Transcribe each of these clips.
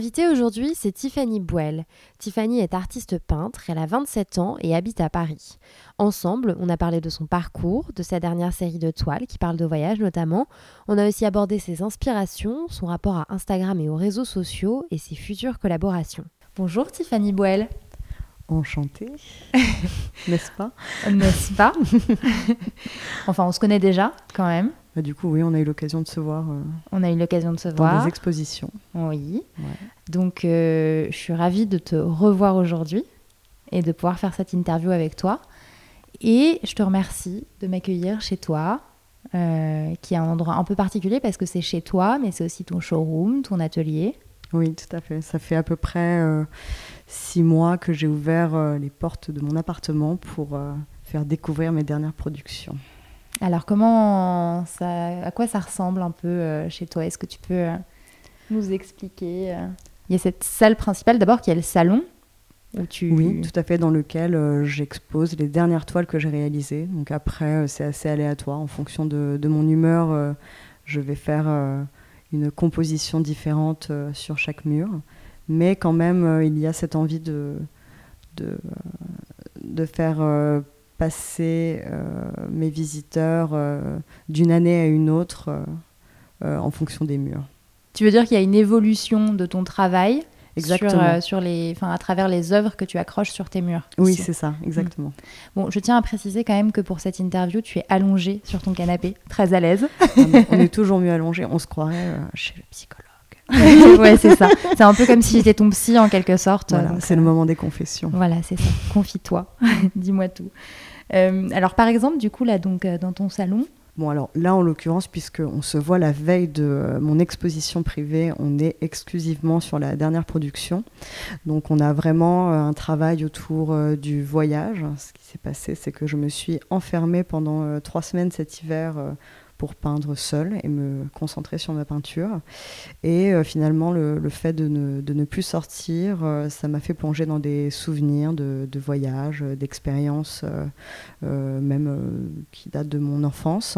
invitée aujourd'hui, c'est Tiffany Bouel. Tiffany est artiste peintre, elle a 27 ans et habite à Paris. Ensemble, on a parlé de son parcours, de sa dernière série de toiles qui parle de voyage notamment. On a aussi abordé ses inspirations, son rapport à Instagram et aux réseaux sociaux et ses futures collaborations. Bonjour Tiffany Bouel. Enchantée, n'est-ce pas? N'est-ce pas? Enfin, on se connaît déjà quand même. Bah, du coup, oui, on a eu l'occasion de se voir. Euh, on a eu l'occasion de se dans voir. des expositions. Oui. Donc, euh, je suis ravie de te revoir aujourd'hui et de pouvoir faire cette interview avec toi. Et je te remercie de m'accueillir chez toi, euh, qui est un endroit un peu particulier parce que c'est chez toi, mais c'est aussi ton showroom, ton atelier. Oui, tout à fait. Ça fait à peu près six mois que j'ai ouvert les portes de mon appartement pour faire découvrir mes dernières productions. Alors, comment ça, à quoi ça ressemble un peu euh, chez toi? Est-ce que tu peux euh, nous expliquer euh? Il y a cette salle principale d'abord qui est le salon où tu. Oui, tout à fait, dans lequel j'expose les dernières toiles que j'ai réalisées. Donc après, c'est assez aléatoire. En fonction de, de mon humeur, je vais faire une composition différente sur chaque mur. Mais quand même, il y a cette envie de, de, de faire passer euh, mes visiteurs euh, d'une année à une autre euh, en fonction des murs. Tu veux dire qu'il y a une évolution de ton travail Exactement. Sur, sur les, enfin, à travers les œuvres que tu accroches sur tes murs. Oui, c'est ça, exactement. Bon, je tiens à préciser quand même que pour cette interview, tu es allongée sur ton canapé, très à l'aise. Ah, mais on est toujours mieux allongé. On se croirait chez le psychologue. ouais, c'est ça. C'est un peu comme si j'étais ton psy en quelque sorte. Voilà, c'est euh, le moment des confessions. Voilà, c'est ça. Confie-toi. Dis-moi tout. Euh, alors, par exemple, du coup, là, donc, euh, dans ton salon, Bon, alors là, en l'occurrence, puisqu'on se voit la veille de euh, mon exposition privée, on est exclusivement sur la dernière production. Donc, on a vraiment un travail autour du voyage. Ce qui s'est passé, c'est que je me suis enfermée pendant trois semaines cet hiver pour peindre seule et me concentrer sur ma peinture. Et euh, finalement, le, le fait de ne, de ne plus sortir, euh, ça m'a fait plonger dans des souvenirs de, de voyages, d'expériences, euh, même qui datent de mon enfance.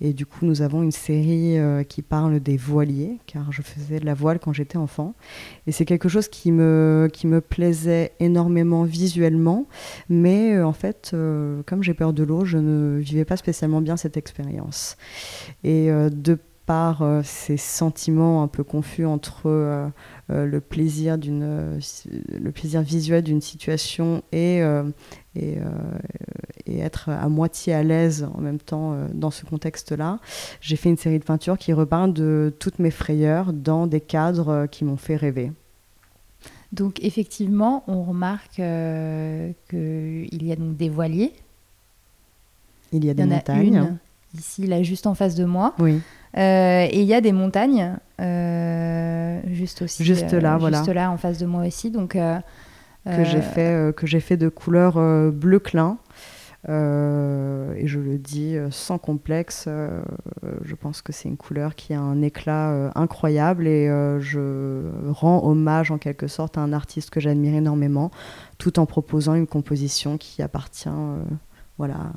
Et du coup, nous avons une série qui parle des voiliers, car je faisais de la voile quand j'étais enfant. Et c'est quelque chose qui me, qui me plaisait énormément visuellement, mais en fait, comme j'ai peur de l'eau, je ne vivais pas spécialement bien cette expérience. Et euh, de par euh, ces sentiments un peu confus entre euh, le plaisir d'une le plaisir visuel d'une situation et et, et être à moitié à l'aise en même temps dans ce contexte-là, j'ai fait une série de peintures qui reparlent de toutes mes frayeurs dans des cadres qui m'ont fait rêver. donc effectivement, on remarque euh, qu'il y a donc des voiliers. Il y a Il des y en a montagnes. une ici, là, juste en face de moi. Oui, Euh, et il y a des montagnes euh, juste aussi. Juste là, euh, voilà. Juste là, en face de moi aussi. Donc, que j'ai fait, que j'ai fait de couleur bleu clin. Et je le dis sans complexe, je pense que c'est une couleur qui a un éclat incroyable et je rends hommage en quelque sorte à un artiste que j'admire énormément, tout en proposant une composition qui appartient voilà,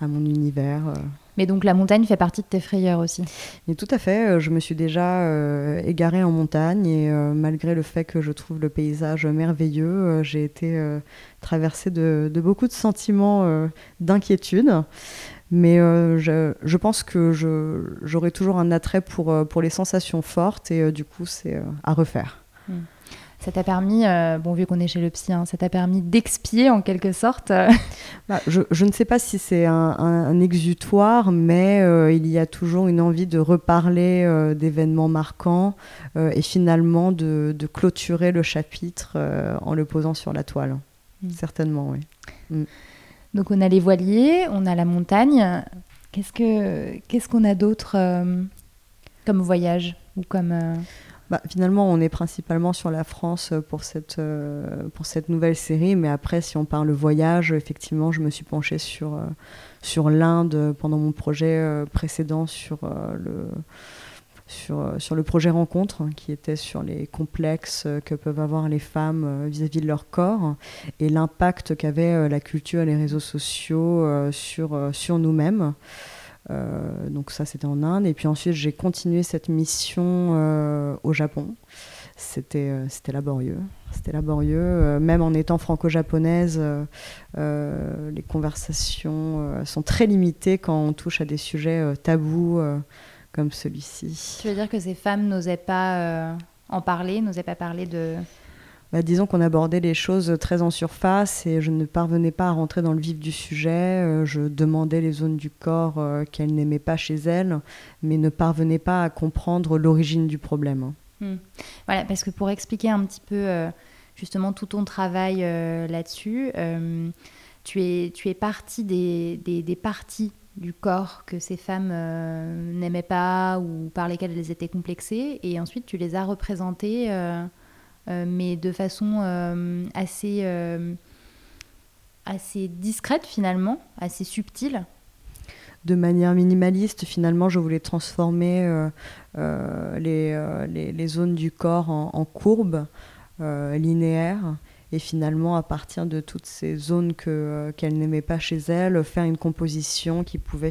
à mon univers. Mais donc la montagne fait partie de tes frayeurs aussi. Et tout à fait, euh, je me suis déjà euh, égarée en montagne et euh, malgré le fait que je trouve le paysage merveilleux, j'ai été traversée de, beaucoup de sentiments d'inquiétude. Mais je, je pense que j'aurai toujours un attrait pour, pour les sensations fortes et du coup c'est à refaire. Ça t'a permis, euh, bon vu qu'on est chez le psy, hein, ça t'a permis d'expier en quelque sorte. euh, Bah, je, je ne sais pas si c'est un, un- un exutoire, mais euh, il y a toujours une envie de reparler euh, d'événements marquants et finalement de, de clôturer le chapitre en le posant sur la toile. mm. certainement, oui. Mm. Donc on a les voiliers, on a la montagne. Qu'est-ce que qu'est-ce qu'on a d'autre comme voyage ou comme bah, finalement, on est principalement sur la France pour cette, euh, pour cette nouvelle série, mais après, si on parle voyage, effectivement, je me suis penchée sur, sur l'Inde pendant mon projet précédent sur le sur, sur, le projet Rencontre, qui était sur les complexes que peuvent avoir les femmes vis-à-vis -vis de leur corps et l'impact qu'avait la culture et les réseaux sociaux sur, sur nous-mêmes. Euh, donc ça, c'était en Inde. Et puis ensuite, j'ai continué cette mission euh, au Japon. Euh, c'était laborieux. C'était laborieux. même en étant franco-japonaise, les conversations sont très limitées quand on touche à des sujets tabous comme celui-ci. Tu veux dire que ces femmes n'osaient pas en parler, n'osaient pas parler de bah, disons qu'on abordait les choses très en surface et je ne parvenais pas à rentrer dans le vif du sujet. Euh, je demandais les zones du corps euh, qu'elle n'aimait pas chez elle, mais ne parvenais pas à comprendre l'origine du problème. Hmm. Voilà, parce que pour expliquer un petit peu euh, justement tout ton travail là-dessus, tu, es, tu es partie des, des, parties du corps que ces femmes n'aimaient pas ou par lesquelles elles étaient complexées, et ensuite tu les as représentées mais de façon euh, assez, euh, assez discrète finalement, assez subtile de manière minimaliste. Finalement, je voulais transformer les, les, zones du corps en, courbes linéaires. Et finalement, à partir de toutes ces zones qu'elle n'aimait pas chez elle, faire une composition qui pouvait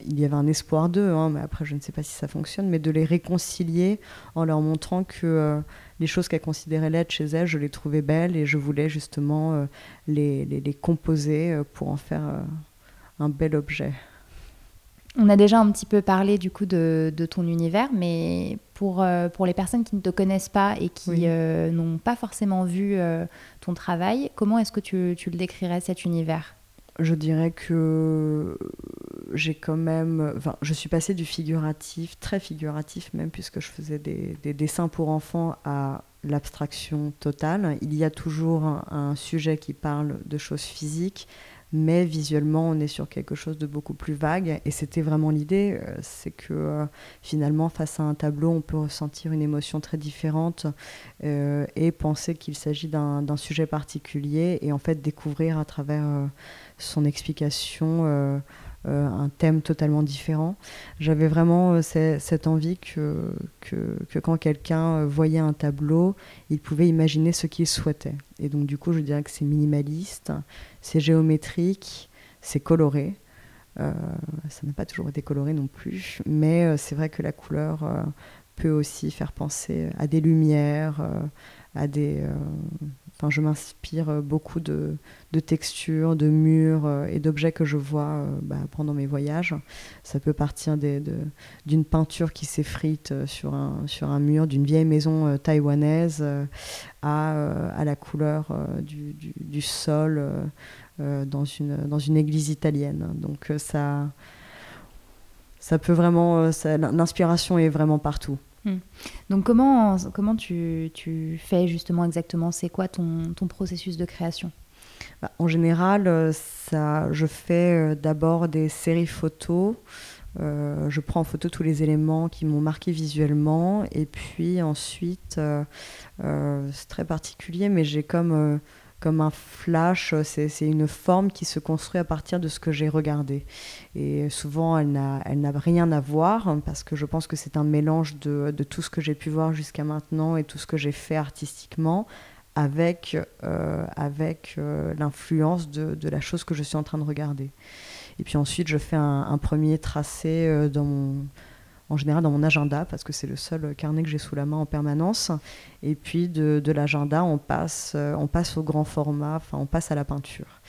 il y avait un espoir d'eux, hein, mais après je ne sais pas si ça fonctionne, mais de les réconcilier en leur montrant que euh, les choses qu'elle considérait laides chez elle, je les trouvais belles et je voulais justement euh, les, les, composer euh, pour en faire un bel objet. On a déjà un petit peu parlé du coup de, de ton univers, mais pour, pour les personnes qui ne te connaissent pas et qui n'ont pas forcément vu ton travail, comment est-ce que tu, tu le décrirais cet univers? Je dirais que j'ai quand même. Enfin, je suis passée du figuratif, très figuratif même, puisque je faisais des, dessins pour enfants, à l'abstraction totale. Il y a toujours un, sujet qui parle de choses physiques, mais visuellement, on est sur quelque chose de beaucoup plus vague. Et c'était vraiment l'idée, euh, c'est que euh, finalement, face à un tableau, on peut ressentir une émotion très différente euh, et penser qu'il s'agit d'un sujet particulier et en fait découvrir à travers son explication euh, un thème totalement différent. J'avais vraiment euh, cette envie que, que, quand quelqu'un euh, voyait un tableau, il pouvait imaginer ce qu'il souhaitait. Et donc du coup, je dirais que c'est minimaliste, c'est géométrique, c'est coloré. ça n'a pas toujours été coloré non plus, mais c'est vrai que la couleur peut aussi faire penser à des lumières, à des, Je m'inspire euh, beaucoup de, textures, de murs euh, et d'objets que je vois euh, bah, pendant mes voyages. Ça peut partir d'une peinture qui s'effrite sur un, mur d'une vieille maison taïwanaise à, la couleur du, du, sol dans, une, dans une église italienne. Donc ça, ça peut vraiment... L'inspiration est vraiment partout. Hmm. Donc comment, comment tu, tu, fais justement exactement? C'est quoi ton, ton, processus de création? Bah, En général, euh, ça, je fais euh, d'abord des séries photos. Euh, je prends en photo tous les éléments qui m'ont marqué visuellement et puis ensuite, c'est très particulier, mais j'ai comme comme un flash, c'est une forme qui se construit à partir de ce que j'ai regardé. Et souvent, elle n'a rien à voir, parce que je pense que c'est un mélange de, tout ce que j'ai pu voir jusqu'à maintenant et tout ce que j'ai fait artistiquement, avec, euh, avec euh, l'influence de, la chose que je suis en train de regarder. Et puis ensuite, je fais un, un premier tracé euh, dans mon en général dans mon agenda, parce que c'est le seul carnet que j'ai sous la main en permanence. Et puis de, l'agenda, on passe, euh, on passe au grand format, enfin on passe à la peinture.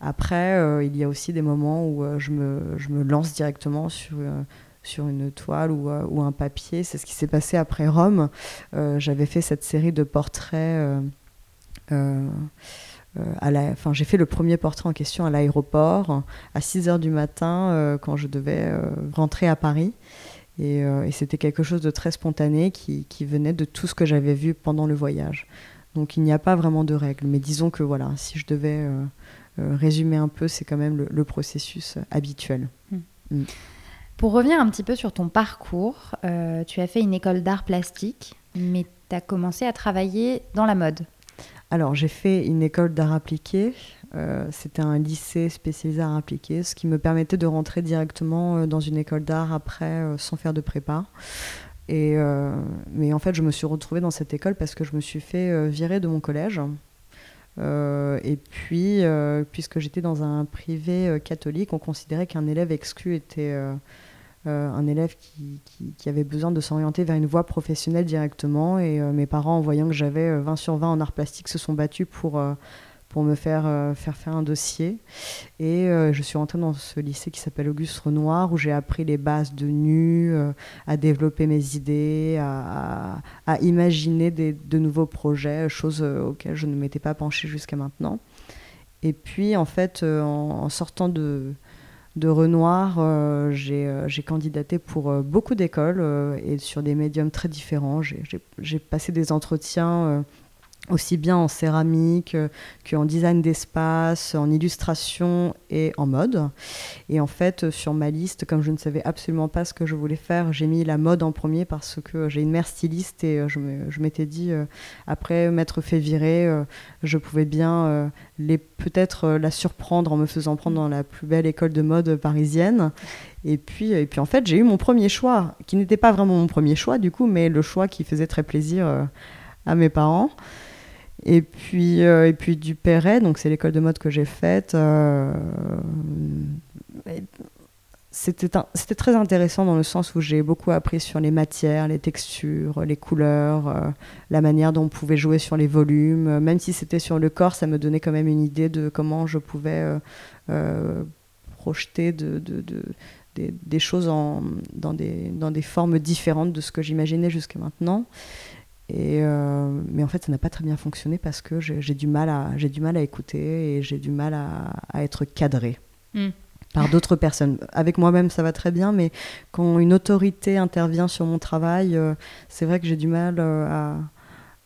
Après, euh, il y a aussi des moments où euh, je, me, lance directement sur, une toile ou, ou un papier. C'est ce qui s'est passé après Rome. J'avais fait cette série de portraits. Enfin, j'ai fait le premier portrait en question à l'aéroport à 6 h du matin quand je devais rentrer à Paris. Euh, et, c'était quelque chose de très spontané qui, venait de tout ce que j'avais vu pendant le voyage. Donc il n'y a pas vraiment de règles. Mais disons que voilà, si je devais résumer un peu, c'est quand même le, processus habituel. Hmm. Hmm. Pour revenir un petit peu sur ton parcours, tu as fait une école d'art plastique, mais tu as commencé à travailler dans la mode. Alors, j'ai fait une école d'art appliqué. Euh, c'était un lycée spécialisé art appliqué, ce qui me permettait de rentrer directement euh, dans une école d'art après, euh, sans faire de prépa. Et, mais en fait, je me suis retrouvée dans cette école parce que je me suis fait virer de mon collège. et puis, puisque j'étais dans un privé catholique, on considérait qu'un élève exclu était un élève qui, avait besoin de s'orienter vers une voie professionnelle directement. Et mes parents, en voyant que j'avais 20 euh, sur 20 en art plastique, se sont battus pour, pour me faire, faire faire un dossier. Et je suis rentrée dans ce lycée qui s'appelle Auguste Renoir, où j'ai appris les bases de nu, à développer mes idées, à, imaginer de nouveaux projets, choses auxquelles je ne m'étais pas penchée jusqu'à maintenant. Et puis, en fait, en sortant de, de Renoir, euh, euh, j'ai candidaté pour euh, beaucoup d'écoles et sur des médiums très différents. J'ai passé des entretiens aussi bien en céramique euh, qu'en design d'espace, en illustration et en mode. Et en fait, sur ma liste, comme je ne savais absolument pas ce que je voulais faire, j'ai mis la mode en premier parce que j'ai une mère styliste et euh, je m'étais dit, euh, après m'être fait virer, je pouvais bien peut-être la surprendre en me faisant prendre dans la plus belle école de mode parisienne. Et puis, et puis en fait, j'ai eu mon premier choix, qui n'était pas vraiment mon premier choix du coup, mais le choix qui faisait très plaisir à mes parents. Et puis, euh, et puis du Perret, donc c'est l'école de mode que j'ai faite. Euh, c'était très intéressant dans le sens où j'ai beaucoup appris sur les matières, les textures, les couleurs, euh, la manière dont on pouvait jouer sur les volumes. Même si c'était sur le corps, ça me donnait quand même une idée de comment je pouvais projeter de, de, de des, choses dans des formes différentes de ce que j'imaginais jusqu'à maintenant. Et euh, mais en fait, ça n'a pas très bien fonctionné parce que j'ai du mal à j'ai du mal à écouter et j'ai du mal à, à être cadré hmm. par d'autres personnes. Avec moi-même, ça va très bien, mais quand une autorité intervient sur mon travail, euh, c'est vrai que j'ai du mal euh, à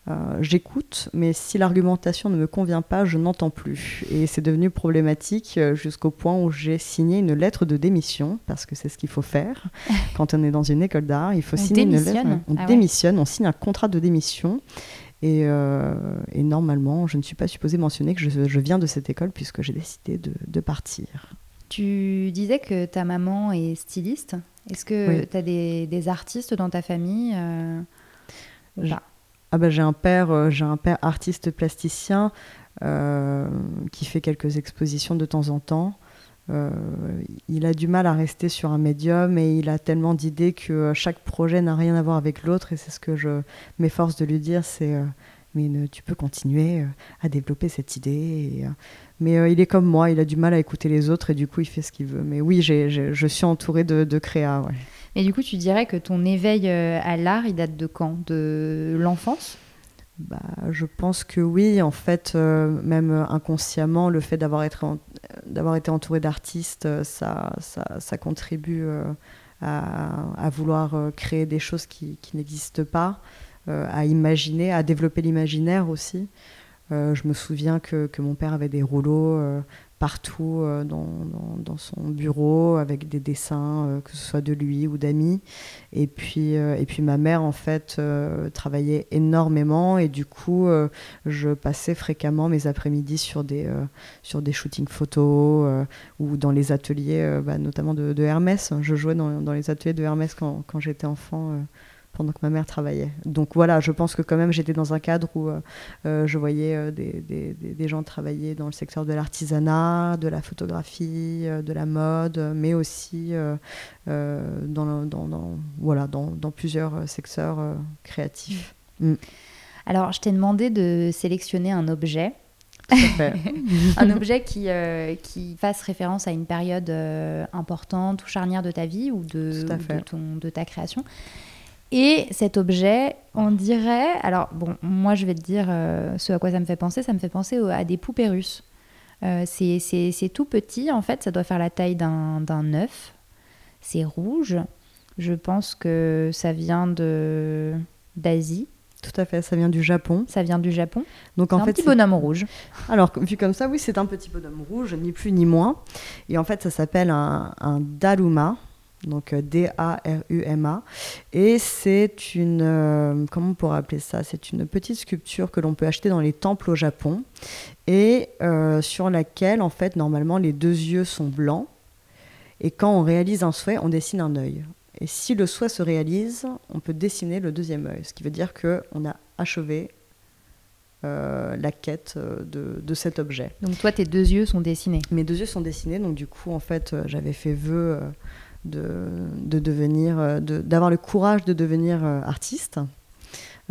euh, j'écoute, mais si l'argumentation ne me convient pas, je n'entends plus. Et c'est devenu problématique euh, jusqu'au point où j'ai signé une lettre de démission, parce que c'est ce qu'il faut faire quand on est dans une école d'art. Il faut signer une lettre. On ah démissionne, on signe un contrat de démission. Euh, et, normalement, je ne suis pas supposée mentionner que je, viens de cette école puisque j'ai décidé de, partir. Tu disais que ta maman est styliste. Est-ce que tu as des, artistes dans ta famille ah bah, j'ai un père, euh, j'ai un père artiste plasticien euh, qui fait quelques expositions de temps en temps. Euh, il a du mal à rester sur un médium et il a tellement d'idées que chaque projet n'a rien à voir avec l'autre et c'est ce que je m'efforce de lui dire, c'est mais tu peux continuer à développer cette idée. mais il est comme moi, il a du mal à écouter les autres et du coup il fait ce qu'il veut. Mais oui, je suis entourée de, de créa. Ouais. Et du coup, tu dirais que ton éveil euh, à l'art, il date de quand? De l'enfance? Bah, je pense que oui, en fait, euh, même inconsciemment, le fait d'avoir été, été entouré d'artistes, euh, ça, ça, ça, contribue à, vouloir créer des choses qui, qui n'existent pas, à imaginer, à développer l'imaginaire aussi. je me souviens que, que, mon père avait des rouleaux partout euh, dans, dans, son bureau avec des dessins, euh, que ce soit de lui ou d'amis. Et puis, euh, et puis ma mère, en fait, travaillait énormément et du coup, je passais fréquemment mes après-midi sur des, sur des shootings photos ou dans les ateliers, bah, notamment de, Hermès. Je jouais dans, dans, les ateliers de Hermès quand, quand j'étais enfant pendant que ma mère travaillait. Donc voilà, je pense que quand même j'étais dans un cadre où euh, euh, je voyais euh, des, des, des, gens travailler dans le secteur de l'artisanat, de la photographie, de la mode, mais aussi dans, dans, voilà, dans, dans, plusieurs secteurs créatifs. Mm. Alors, je t'ai demandé de sélectionner un objet. un objet qui, qui fasse référence à une période importante ou charnière de ta vie ou de, de, ton, de ta création. Et cet objet, on dirait. Alors, bon, moi, je vais te dire euh, ce à quoi ça me fait penser. Ça me fait penser à des poupées russes. Euh, c'est tout petit, en fait. Ça doit faire la taille d'un œuf. C'est rouge. Je pense que ça vient d'Asie. tout à fait. Ça vient du Japon. Ça vient du Japon. Donc en un fait, petit bonhomme rouge. Alors, vu comme ça, oui, c'est un petit bonhomme rouge, ni plus ni moins. Et en fait, ça s'appelle un, un daruma, donc euh, D-A-R-U-M-A. Et c'est une, euh, comment on pourrait appeler ça? C'est une petite sculpture que l'on peut acheter dans les temples au Japon et euh, sur laquelle, en fait, normalement, les deux yeux sont blancs. Et quand on réalise un souhait, on dessine un œil. Et si le souhait se réalise, on peut dessiner le deuxième œil, ce qui veut dire qu'on a achevé euh, la quête de, de cet objet. Donc toi, tes deux yeux sont dessinés. Mes deux yeux sont dessinés, donc du coup, en fait, j'avais fait vœu de, de devenir, euh, de- d'avoir le courage de devenir euh, artiste.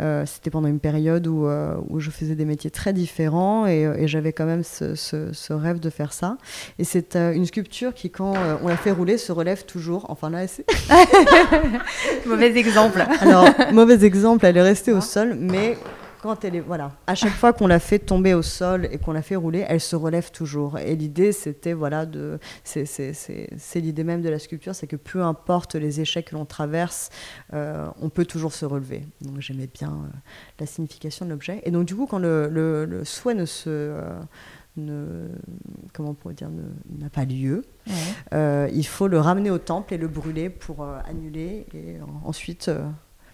Euh, C'était pendant une période où, euh, où je faisais des métiers très différents et, et j'avais quand même ce, ce- ce rêve de faire ça. Et c'est euh, une sculpture qui, quand on la fait rouler, se relève toujours. Enfin là, c'est Mauvais exemple. alors, mauvais exemple, elle est restée au sol, mais quand elle est. Voilà. À chaque fois qu'on la fait tomber au sol et qu'on la fait rouler, elle se relève toujours. Et l'idée, c'était, voilà, de. C'est l'idée même de la sculpture, c'est que peu importe les échecs que l'on traverse, euh, on peut toujours se relever. Donc, j'aimais bien euh, la signification de l'objet. Et donc, du coup, quand le, le- le souhait ne se. euh, ne, comment on pourrait dire, n'a pas lieu, Ouais. euh, il faut le ramener au temple et le brûler pour euh, annuler et euh, ensuite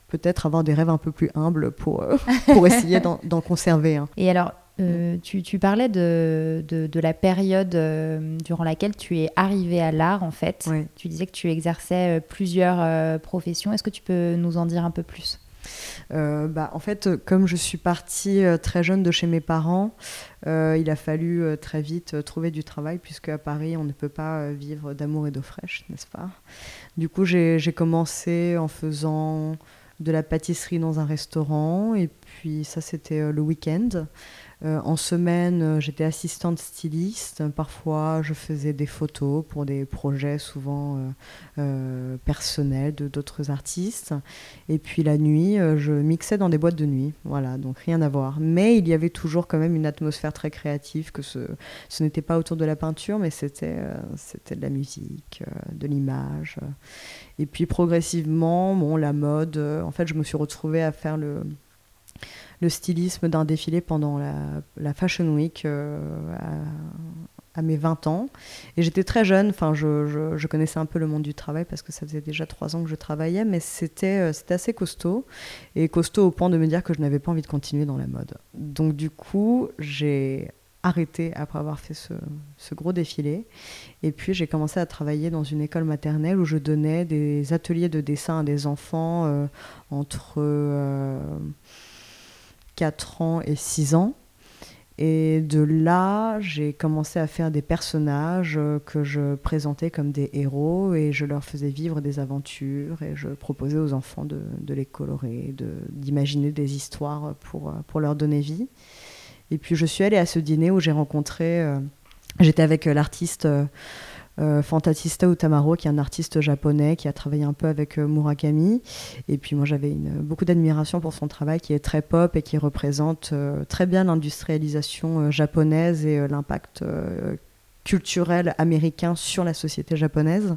peut-être avoir des rêves un peu plus humbles pour, euh, pour essayer d'en conserver. Et alors, euh, tu, tu parlais de, de, de la période euh, durant laquelle tu es arrivé à l'art, en fait. Oui. Tu disais que tu exerçais euh, plusieurs professions. Est-ce que tu peux nous en dire un peu plus? Bah, en fait, comme je suis partie très jeune de chez mes parents, il a fallu très vite trouver du travail, puisque à Paris, on ne peut pas vivre d'amour et d'eau fraîche, n'est-ce pas? Du coup, j'ai commencé en faisant de la pâtisserie dans un restaurant, et puis ça, c'était euh, le week-end. Euh, en semaine, euh, j'étais assistante styliste. Parfois, je faisais des photos pour des projets souvent euh, personnels de d'autres artistes. Et puis la nuit, je mixais dans des boîtes de nuit. Voilà, donc rien à voir. Mais il y avait toujours quand même une atmosphère très créative, que ce, n'était pas autour de la peinture, mais c'était c'était de la musique, de l'image. Et puis progressivement, bon, la mode, en fait, je me suis retrouvée à faire le, le stylisme d'un défilé pendant la, Fashion Week euh, à, mes 20 ans. Et j'étais très jeune, enfin, je, je- connaissais un peu le monde du travail parce que ça faisait déjà trois ans que je travaillais, mais c'était euh, c'était assez costaud. Et costaud au point de me dire que je n'avais pas envie de continuer dans la mode. Donc, du coup, j'ai arrêté après avoir fait ce, ce gros défilé. Et puis, j'ai commencé à travailler dans une école maternelle où je donnais des ateliers de dessin à des enfants euh, entre. 4 ans et 6 ans. Et de là, j'ai commencé à faire des personnages euh, que je présentais comme des héros et je leur faisais vivre des aventures et je proposais aux enfants de, les colorer, de- d'imaginer des histoires pour, euh, pour leur donner vie. Et puis je suis allée à ce dîner où j'ai rencontré, euh, j'étais avec l'artiste Fantatista Utamaro, qui est un artiste japonais qui a travaillé un peu avec euh, Murakami. Et puis moi j'avais beaucoup d'admiration pour son travail qui est très pop et qui représente euh, très bien l'industrialisation euh, japonaise et euh, l'impact euh, culturel américain sur la société japonaise.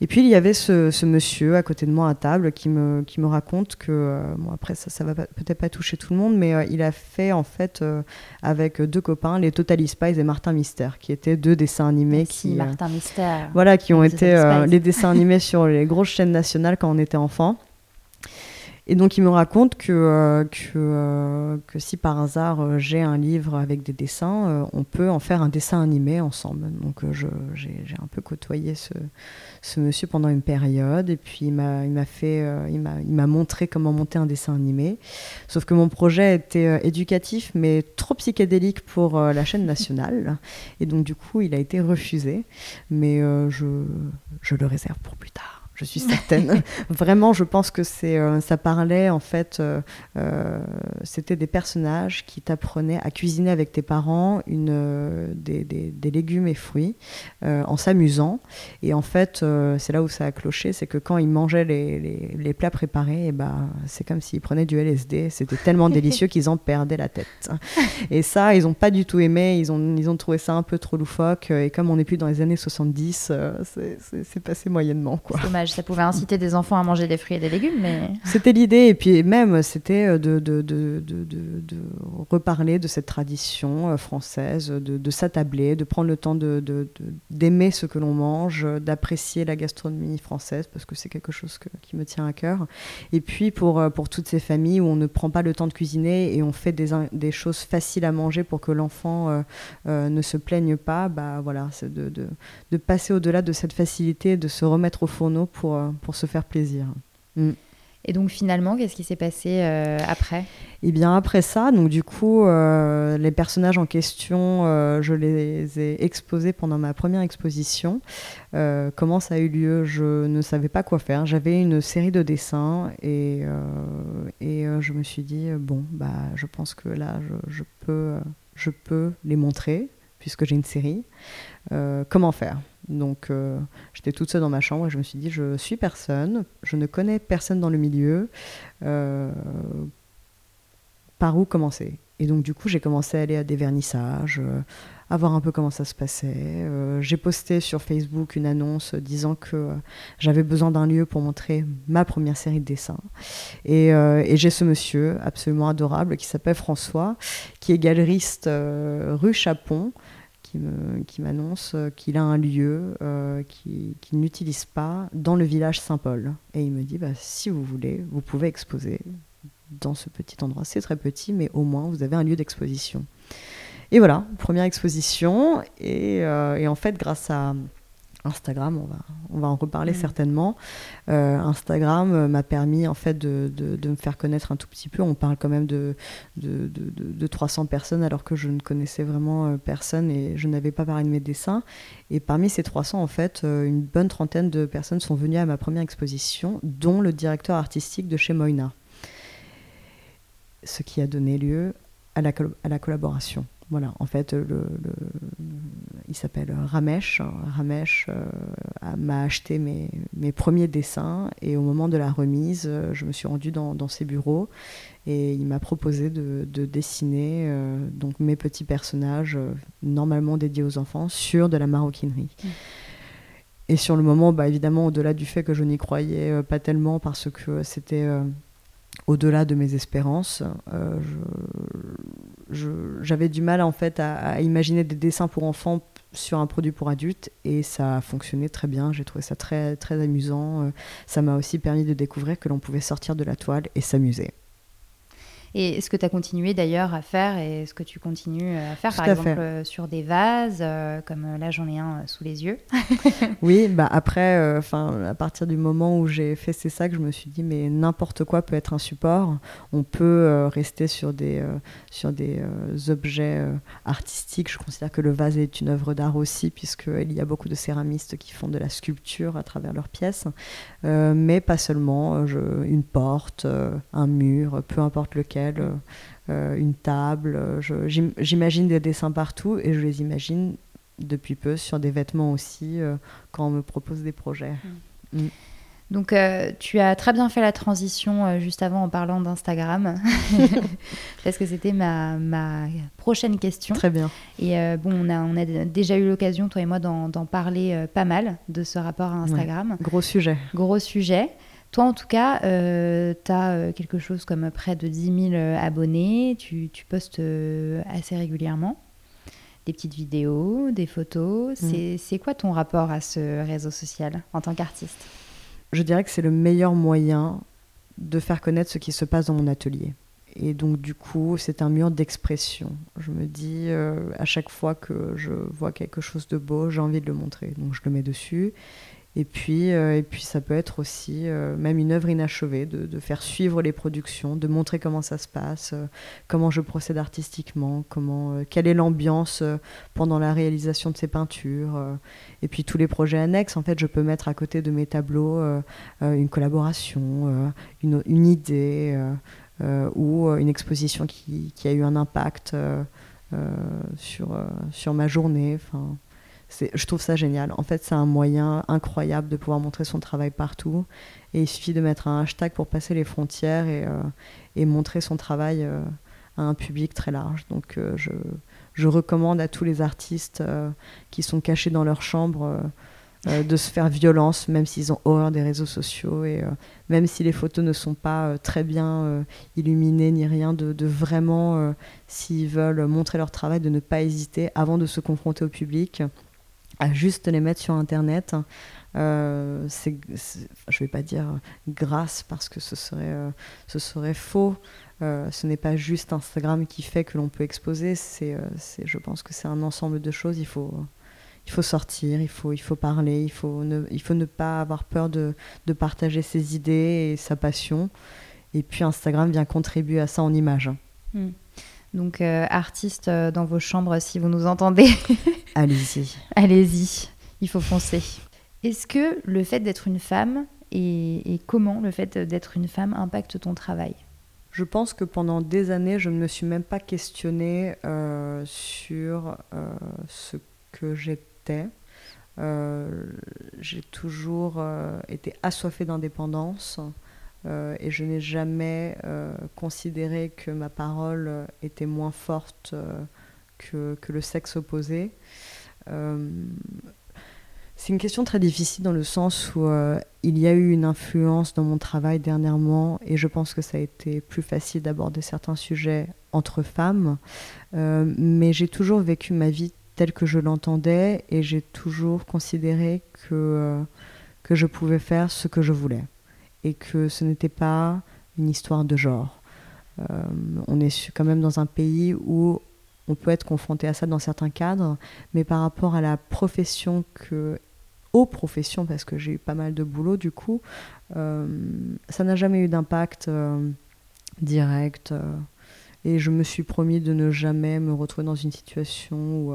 Et puis il y avait ce, ce monsieur à côté de moi à table qui me, qui me raconte que, euh, bon après ça, ça va peut-être pas toucher tout le monde, mais euh, il a fait en fait euh, avec deux copains les Totally Spies et Martin Mystère, qui étaient deux dessins animés qui, Martin Mystère. voilà, qui ont été Spies. les dessins animés sur les grosses chaînes nationales quand on était enfant. Et donc, il me raconte que, euh, que, euh, que si par hasard euh, j'ai un livre avec des dessins, on peut en faire un dessin animé ensemble. Donc, j'ai un peu côtoyé ce, ce monsieur pendant une période. Et puis, il m'a fait, il m'a montré comment monter un dessin animé. Sauf que mon projet était éducatif, mais trop psychédélique pour la chaîne nationale. Et donc, du coup, il a été refusé. Mais je, je le réserve pour plus tard. Je suis certaine. Vraiment, je pense que c'est, euh, ça parlait en fait, euh, euh, c'était des personnages qui t'apprenaient à cuisiner avec tes parents une, euh, des, des- des légumes et fruits euh, en s'amusant. Et en fait, euh, c'est là où ça a cloché, c'est que quand ils mangeaient les, les- les plats préparés, et ben, c'est comme s'ils prenaient du LSD. C'était tellement délicieux qu'ils en perdaient la tête. Et ça, ils n'ont pas du tout aimé. Ils ont, ils ont trouvé ça un peu trop loufoque. Et comme on n'est plus dans les années 70, euh, c'est, c'est- c'est passé moyennement, quoi. C'est Ça pouvait inciter des enfants à manger des fruits et des légumes, mais. C'était l'idée, et puis même, c'était de, de, de, de, reparler de cette tradition euh, française, de, s'attabler, de prendre le temps d'aimer ce que l'on mange, d'apprécier la gastronomie française, parce que c'est quelque chose qui me tient à cœur. Et puis pour, euh, pour toutes ces familles où on ne prend pas le temps de cuisiner et on fait des, des choses faciles à manger pour que l'enfant euh, ne se plaigne pas, bah voilà, c'est de, de, passer au-delà de cette facilité, de se remettre au fourneau pour, euh, pour se faire plaisir. Mm. Et donc finalement, qu'est-ce qui s'est passé euh, après? Eh bien après ça, donc du coup, euh, les personnages en question, je les ai exposés pendant ma première exposition. comment ça a eu lieu Je ne savais pas quoi faire. J'avais une série de dessins et, et je me suis dit bon, bah, je pense que là, je, je peux, je peux les montrer puisque j'ai une série. Comment faire? Donc euh, j'étais toute seule dans ma chambre et je me suis dit, je suis personne, je ne connais personne dans le milieu, euh, par où commencer? Et donc du coup j'ai commencé à aller à des vernissages, euh, à voir un peu comment ça se passait. j'ai posté sur Facebook une annonce disant que j'avais besoin d'un lieu pour montrer ma première série de dessins. Et j'ai ce monsieur absolument adorable qui s'appelle François, qui est galeriste rue Chapon qui m'annonce qu'il a un lieu euh, qu'il n'utilise pas dans le village Saint-Paul. Et il me dit, bah, si vous voulez, vous pouvez exposer dans ce petit endroit. C'est très petit, mais au moins vous avez un lieu d'exposition. Et voilà, première exposition. Et, euh, et, en fait, grâce à, Instagram, on va, on va en reparler mm. certainement. Euh, Instagram euh, m'a permis en fait de, de, me faire connaître un tout petit peu. On parle quand même de, de, de 300 personnes alors que je ne connaissais vraiment euh, personne et je n'avais pas parlé de mes dessins. Et parmi ces 300, en fait, une bonne trentaine de personnes sont venues à ma première exposition, dont le directeur artistique de chez Moina. Ce qui a donné lieu à la, à la collaboration. Voilà, en fait, le, il s'appelle Ramesh. Ramesh euh, m'a acheté mes, mes, premiers dessins et au moment de la remise, euh, je me suis rendue dans, dans ses bureaux et il m'a proposé de, de dessiner euh, donc mes petits personnages normalement dédiés aux enfants sur de la maroquinerie. Mmh. Et sur le moment, bah, évidemment, au-delà du fait que je n'y croyais pas tellement parce que c'était au-delà de mes espérances. Euh, j'avais du mal en fait à, imaginer des dessins pour enfants sur un produit pour adultes et ça a fonctionné très bien. J'ai trouvé ça très très amusant. Euh, ça m'a aussi permis de découvrir que l'on pouvait sortir de la toile et s'amuser. Et ce que tu as continué d'ailleurs à faire et ce que tu continues à faire, par exemple, euh, sur des vases, euh, comme euh, là j'en ai un sous les yeux? oui, bah après, enfin à partir du moment où j'ai fait ces sacs, je me suis dit, mais n'importe quoi peut être un support. On peut rester sur des, sur des objets artistiques. Je considère que le vase est une œuvre d'art aussi, puisqu'il y a beaucoup de céramistes qui font de la sculpture à travers leurs pièces. mais pas seulement, je, une porte, un mur, peu importe lequel euh, une table. J'imagine des dessins partout et je les imagine depuis peu sur des vêtements aussi euh, quand on me propose des projets. Mm. Mm. Donc, euh, tu as très bien fait la transition juste avant en parlant d'Instagram, parce que c'était ma, ma, prochaine question. Très bien. Et bon, on a, on a déjà eu l'occasion, toi et moi, d'en parler pas mal de ce rapport à Instagram. Gros sujet. Gros sujet. Toi, en tout cas, euh, tu as euh, quelque chose comme près de 10 000 euh, abonnés. Tu, postes assez régulièrement des petites vidéos, des photos. Mm. C'est quoi ton rapport à ce réseau social en tant qu'artiste? Je dirais que c'est le meilleur moyen de faire connaître ce qui se passe dans mon atelier. Et donc, du coup, c'est un mur d'expression. Je me dis, à chaque fois que je vois quelque chose de beau, j'ai envie de le montrer. Donc, je le mets dessus. Et puis, euh, et puis ça peut être aussi euh, même une œuvre inachevée, de, faire suivre les productions, de montrer comment ça se passe, euh, comment je procède artistiquement, comment, quelle est l'ambiance pendant la réalisation de ces peintures. et puis tous les projets annexes, en fait, je peux mettre à côté de mes tableaux une collaboration, une, idée ou une exposition qui, a eu un impact sur, sur ma journée. Je trouve ça génial. En fait, c'est un moyen incroyable de pouvoir montrer son travail partout. Et il suffit de mettre un hashtag pour passer les frontières et, euh, montrer son travail euh, à un public très large. Donc, euh, je, recommande à tous les artistes qui sont cachés dans leur chambre de se faire violence, même s'ils ont horreur des réseaux sociaux et même si les photos ne sont pas très bien illuminées ni rien, de, de vraiment, s'ils veulent montrer leur travail, de ne pas hésiter avant de se confronter au public à juste les mettre sur Internet. Euh, c'est, je vais pas dire grâce parce que ce serait, euh, ce serait faux. Euh, ce n'est pas juste Instagram qui fait que l'on peut exposer. C'est, c'est, je pense que c'est un ensemble de choses. Il faut, il faut sortir, il faut, il faut parler, il faut ne, il faut ne pas avoir peur de, partager ses idées et sa passion. Et puis Instagram vient contribuer à ça en image. Hmm. Donc, artiste dans vos chambres, si vous nous entendez. Allez-y. Allez-y, il faut foncer. Est-ce que le fait d'être une femme et, comment le fait d'être une femme impacte ton travail? Je pense que pendant des années, je ne me suis même pas questionnée euh, sur euh, ce que j'étais. Euh, j'ai toujours été assoiffée d'indépendance et je n'ai jamais considéré que ma parole était moins forte que, que, le sexe opposé. C'est une question très difficile dans le sens où euh, il y a eu une influence dans mon travail dernièrement et je pense que ça a été plus facile d'aborder certains sujets entre femmes. Euh, mais j'ai toujours vécu ma vie telle que je l'entendais et j'ai toujours considéré que, euh, que je pouvais faire ce que je voulais et que ce n'était pas une histoire de genre. on est quand même dans un pays où on peut être confronté à ça dans certains cadres, mais par rapport à la profession que aux professions, parce que j'ai eu pas mal de boulot du coup, euh, ça n'a jamais eu d'impact euh, direct. Euh, et je me suis promis de ne jamais me retrouver dans une situation où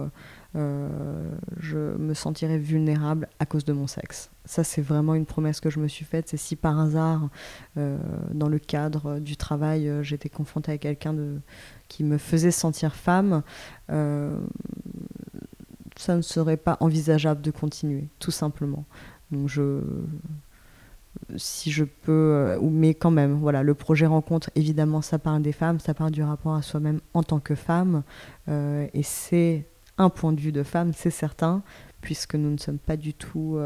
je me sentirais vulnérable à cause de mon sexe. Ça, c'est vraiment une promesse que je me suis faite. C'est si par hasard, dans le cadre du travail, j'étais confrontée à quelqu'un de qui me faisait sentir femme, euh, ça ne serait pas envisageable de continuer, tout simplement. Donc je, si je peux, euh, mais quand même, voilà, le projet rencontre, évidemment, ça parle des femmes, ça parle du rapport à soi-même en tant que femme, euh, et c'est point de vue de femme, c'est certain, puisque nous ne sommes pas du tout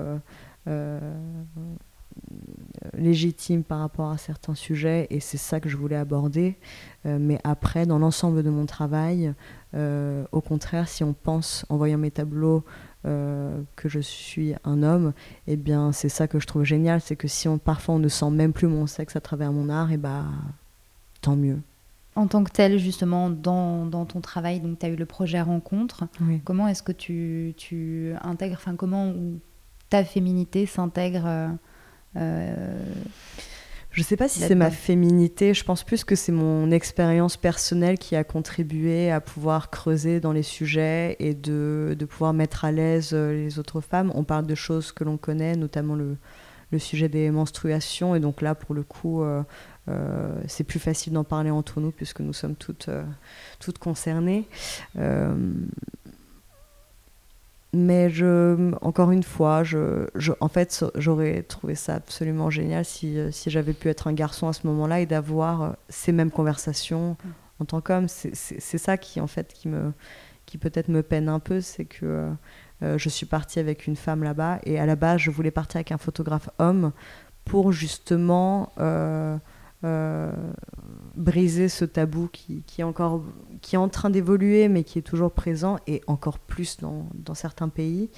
légitime par rapport à certains sujets et c'est ça que je voulais aborder. Euh, mais après, dans l'ensemble de mon travail, euh, au contraire, si on pense en voyant mes tableaux euh, que je suis un homme, eh bien c'est ça que je trouve génial, c'est que si on, parfois on ne sent même plus mon sexe à travers mon art, et eh bah tant mieux. En tant que tel, justement, dans, dans ton travail, donc tu as eu le projet Rencontre. Comment est-ce que tu, tu intègres, enfin comment ta féminité s'intègre euh, je ne sais pas si c'est ma féminité, je pense plus que c'est mon expérience personnelle qui a contribué à pouvoir creuser dans les sujets et de, de pouvoir mettre à l'aise euh, les autres femmes. On parle de choses que l'on connaît, notamment le, le, sujet des menstruations, et donc là, pour le coup, euh, c'est plus facile d'en parler entre nous puisque nous sommes toutes, toutes concernées. Mais je, encore une fois, je, je en fait, j'aurais trouvé ça absolument génial si, euh, si j'avais pu être un garçon à ce moment-là et d'avoir euh, ces mêmes conversations mm. en tant qu'homme. C'est ça qui, en fait, qui, me, qui peut-être me peine un peu, c'est que euh, je suis partie avec une femme là-bas et à la base, je voulais partir avec un photographe homme pour justement euh, briser ce tabou qui, qui, est encore qui est en train d'évoluer mais qui est toujours présent et encore plus dans, certains pays.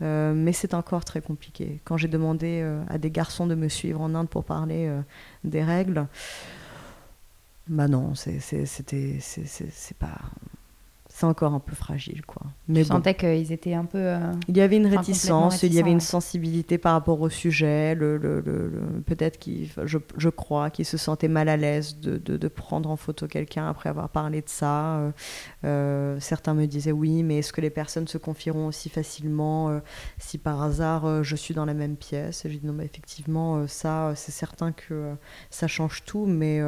Euh, mais c'est encore très compliqué. Quand j'ai demandé euh, à des garçons de me suivre en Inde pour parler des règles, bah non, c'était c'est pas c'est encore un peu fragile, quoi. Mais tu sentais qu'ils étaient un peu. Euh, il y avait une réticence, il y avait une sensibilité par rapport au sujet. Le, le, Peut-être qu'ils, je, je, crois, qu'ils se sentaient mal à l'aise de, de, de, prendre en photo quelqu'un après avoir parlé de ça. Euh, euh, certains me disaient oui, mais est-ce que les personnes se confieront aussi facilement si par hasard je suis dans la même pièce? J'ai dit non, mais effectivement, ça, c'est certain que ça change tout, mais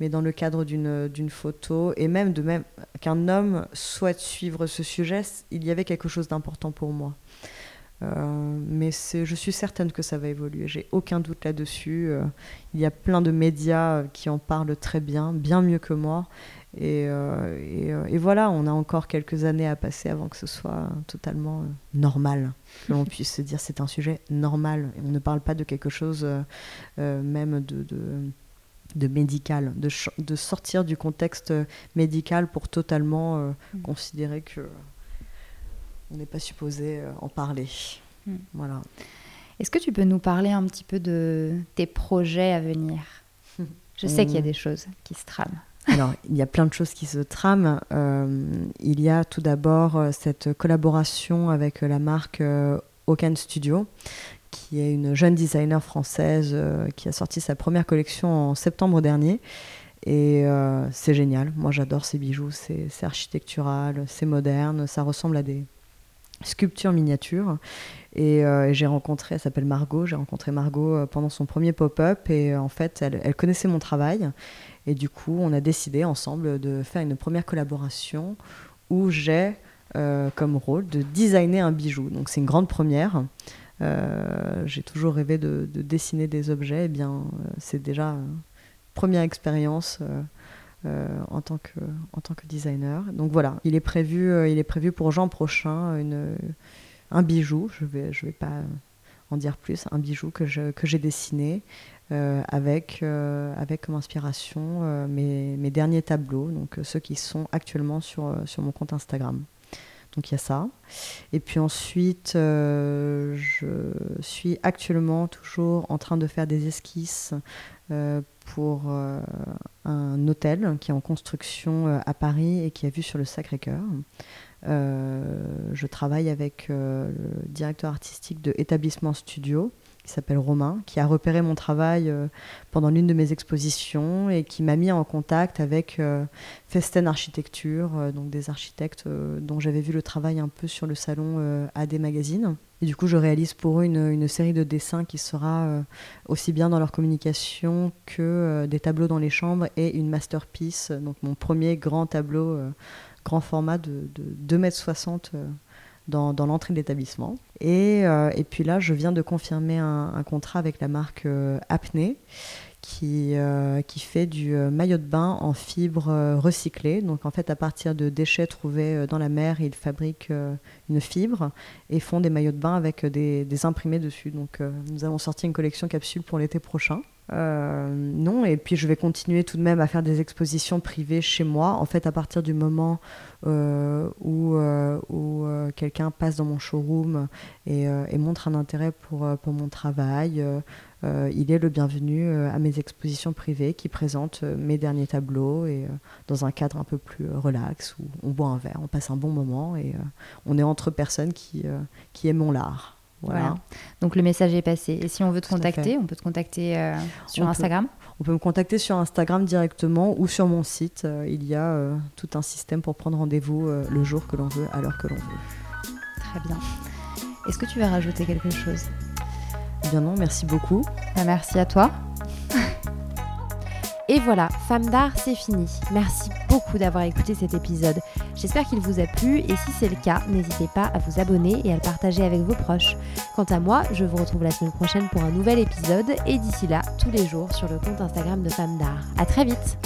mais dans le cadre d'une photo, et même de même qu'un homme souhaite suivre ce sujet, il y avait quelque chose d'important pour moi. mais je suis certaine que ça va évoluer. J'ai aucun doute là-dessus. il y a plein de médias qui en parlent très bien, bien mieux que moi. Et, et, voilà, on a encore quelques années à passer avant que ce soit totalement normal, que l'on puisse se dire c'est un sujet normal. Et on ne parle pas de quelque chose même de, de de médical, de, de, sortir du contexte médical pour totalement euh, mm. considérer que on n'est pas supposé euh, en parler. Mm. Voilà. Est-ce que tu peux nous parler un petit peu de tes projets à venir? Je sais qu'il y a mm. des choses qui se trament. Alors, il y a plein de choses qui se trament. Euh, il y a tout d'abord cette collaboration avec la marque Okan Studio, qui est une jeune designer française euh, qui a sorti sa première collection en septembre dernier. Et euh, c'est génial. Moi, j'adore ces bijoux. C'est architectural, c'est moderne. Ça ressemble à des sculptures miniatures. Et, euh, j'ai rencontré, elle s'appelle Margot. J'ai rencontré Margot pendant son premier pop-up. Et en fait, elle, elle, connaissait mon travail. Et du coup, on a décidé ensemble de faire une première collaboration où j'ai comme rôle de designer un bijou. Donc, c'est une grande première. Euh, j'ai toujours rêvé de, dessiner des objets. Et eh bien, euh, c'est déjà une première expérience. Euh, en, tant que, en tant que designer. Donc voilà, il est prévu, il est prévu pour Jean prochain un bijou, je ne vais, je vais pas en dire plus, un bijou que, je, que j'ai dessiné avec, avec comme inspiration mes, mes, derniers tableaux, donc ceux qui sont actuellement sur, sur mon compte Instagram. Donc il y a ça. Et puis ensuite, euh, je suis actuellement toujours en train de faire des esquisses euh, pour euh, un hôtel qui est en construction à Paris et qui a vue sur le Sacré-Cœur. je travaille avec le directeur artistique de Établissement Studio qui s'appelle Romain, qui a repéré mon travail euh, pendant l'une de mes expositions et qui m'a mis en contact avec euh, Festen Architecture, euh, donc des architectes dont j'avais vu le travail un peu sur le salon AD Magazine. Et du coup, je réalise pour eux une, série de dessins qui sera aussi bien dans leur communication que des tableaux dans les chambres et une masterpiece, donc mon premier grand tableau, grand format de, de 2,60 m dans, l'entrée de l'établissement. Et, euh, et, puis là, je viens de confirmer un, contrat avec la marque euh, Apnée qui, euh, qui fait du maillot de bain en fibre recyclée. Donc en fait, à partir de déchets trouvés dans la mer, ils fabriquent une fibre et font des maillots de bain avec des, des imprimés dessus. Donc nous avons sorti une collection capsule pour l'été prochain. Euh, non, et puis je vais continuer tout de même à faire des expositions privées chez moi. En fait, à partir du moment euh, où, euh, quelqu'un passe dans mon showroom et, montre un intérêt pour, pour mon travail, il est le bienvenu à mes expositions privées qui présentent mes derniers tableaux et dans un cadre un peu plus relax où on boit un verre, on passe un bon moment et on est entre personnes qui, qui aiment l'art. Voilà. Donc le message est passé. Et si on veut te contacter, on peut te contacter euh, sur Instagram On peut me contacter sur Instagram directement ou sur mon site. Euh, il y a euh, tout un système pour prendre rendez-vous le jour que l'on veut, à l'heure que l'on veut. Très bien. Est-ce que tu veux rajouter quelque chose? Eh Bien non, merci beaucoup. Bah, merci à toi. Et voilà, Femme d'art, c'est fini. Merci beaucoup d'avoir écouté cet épisode. J'espère qu'il vous a plu et si c'est le cas, n'hésitez pas à vous abonner et à le partager avec vos proches. Quant à moi, je vous retrouve la semaine prochaine pour un nouvel épisode et d'ici là, tous les jours sur le compte Instagram de Femme d'art. À très vite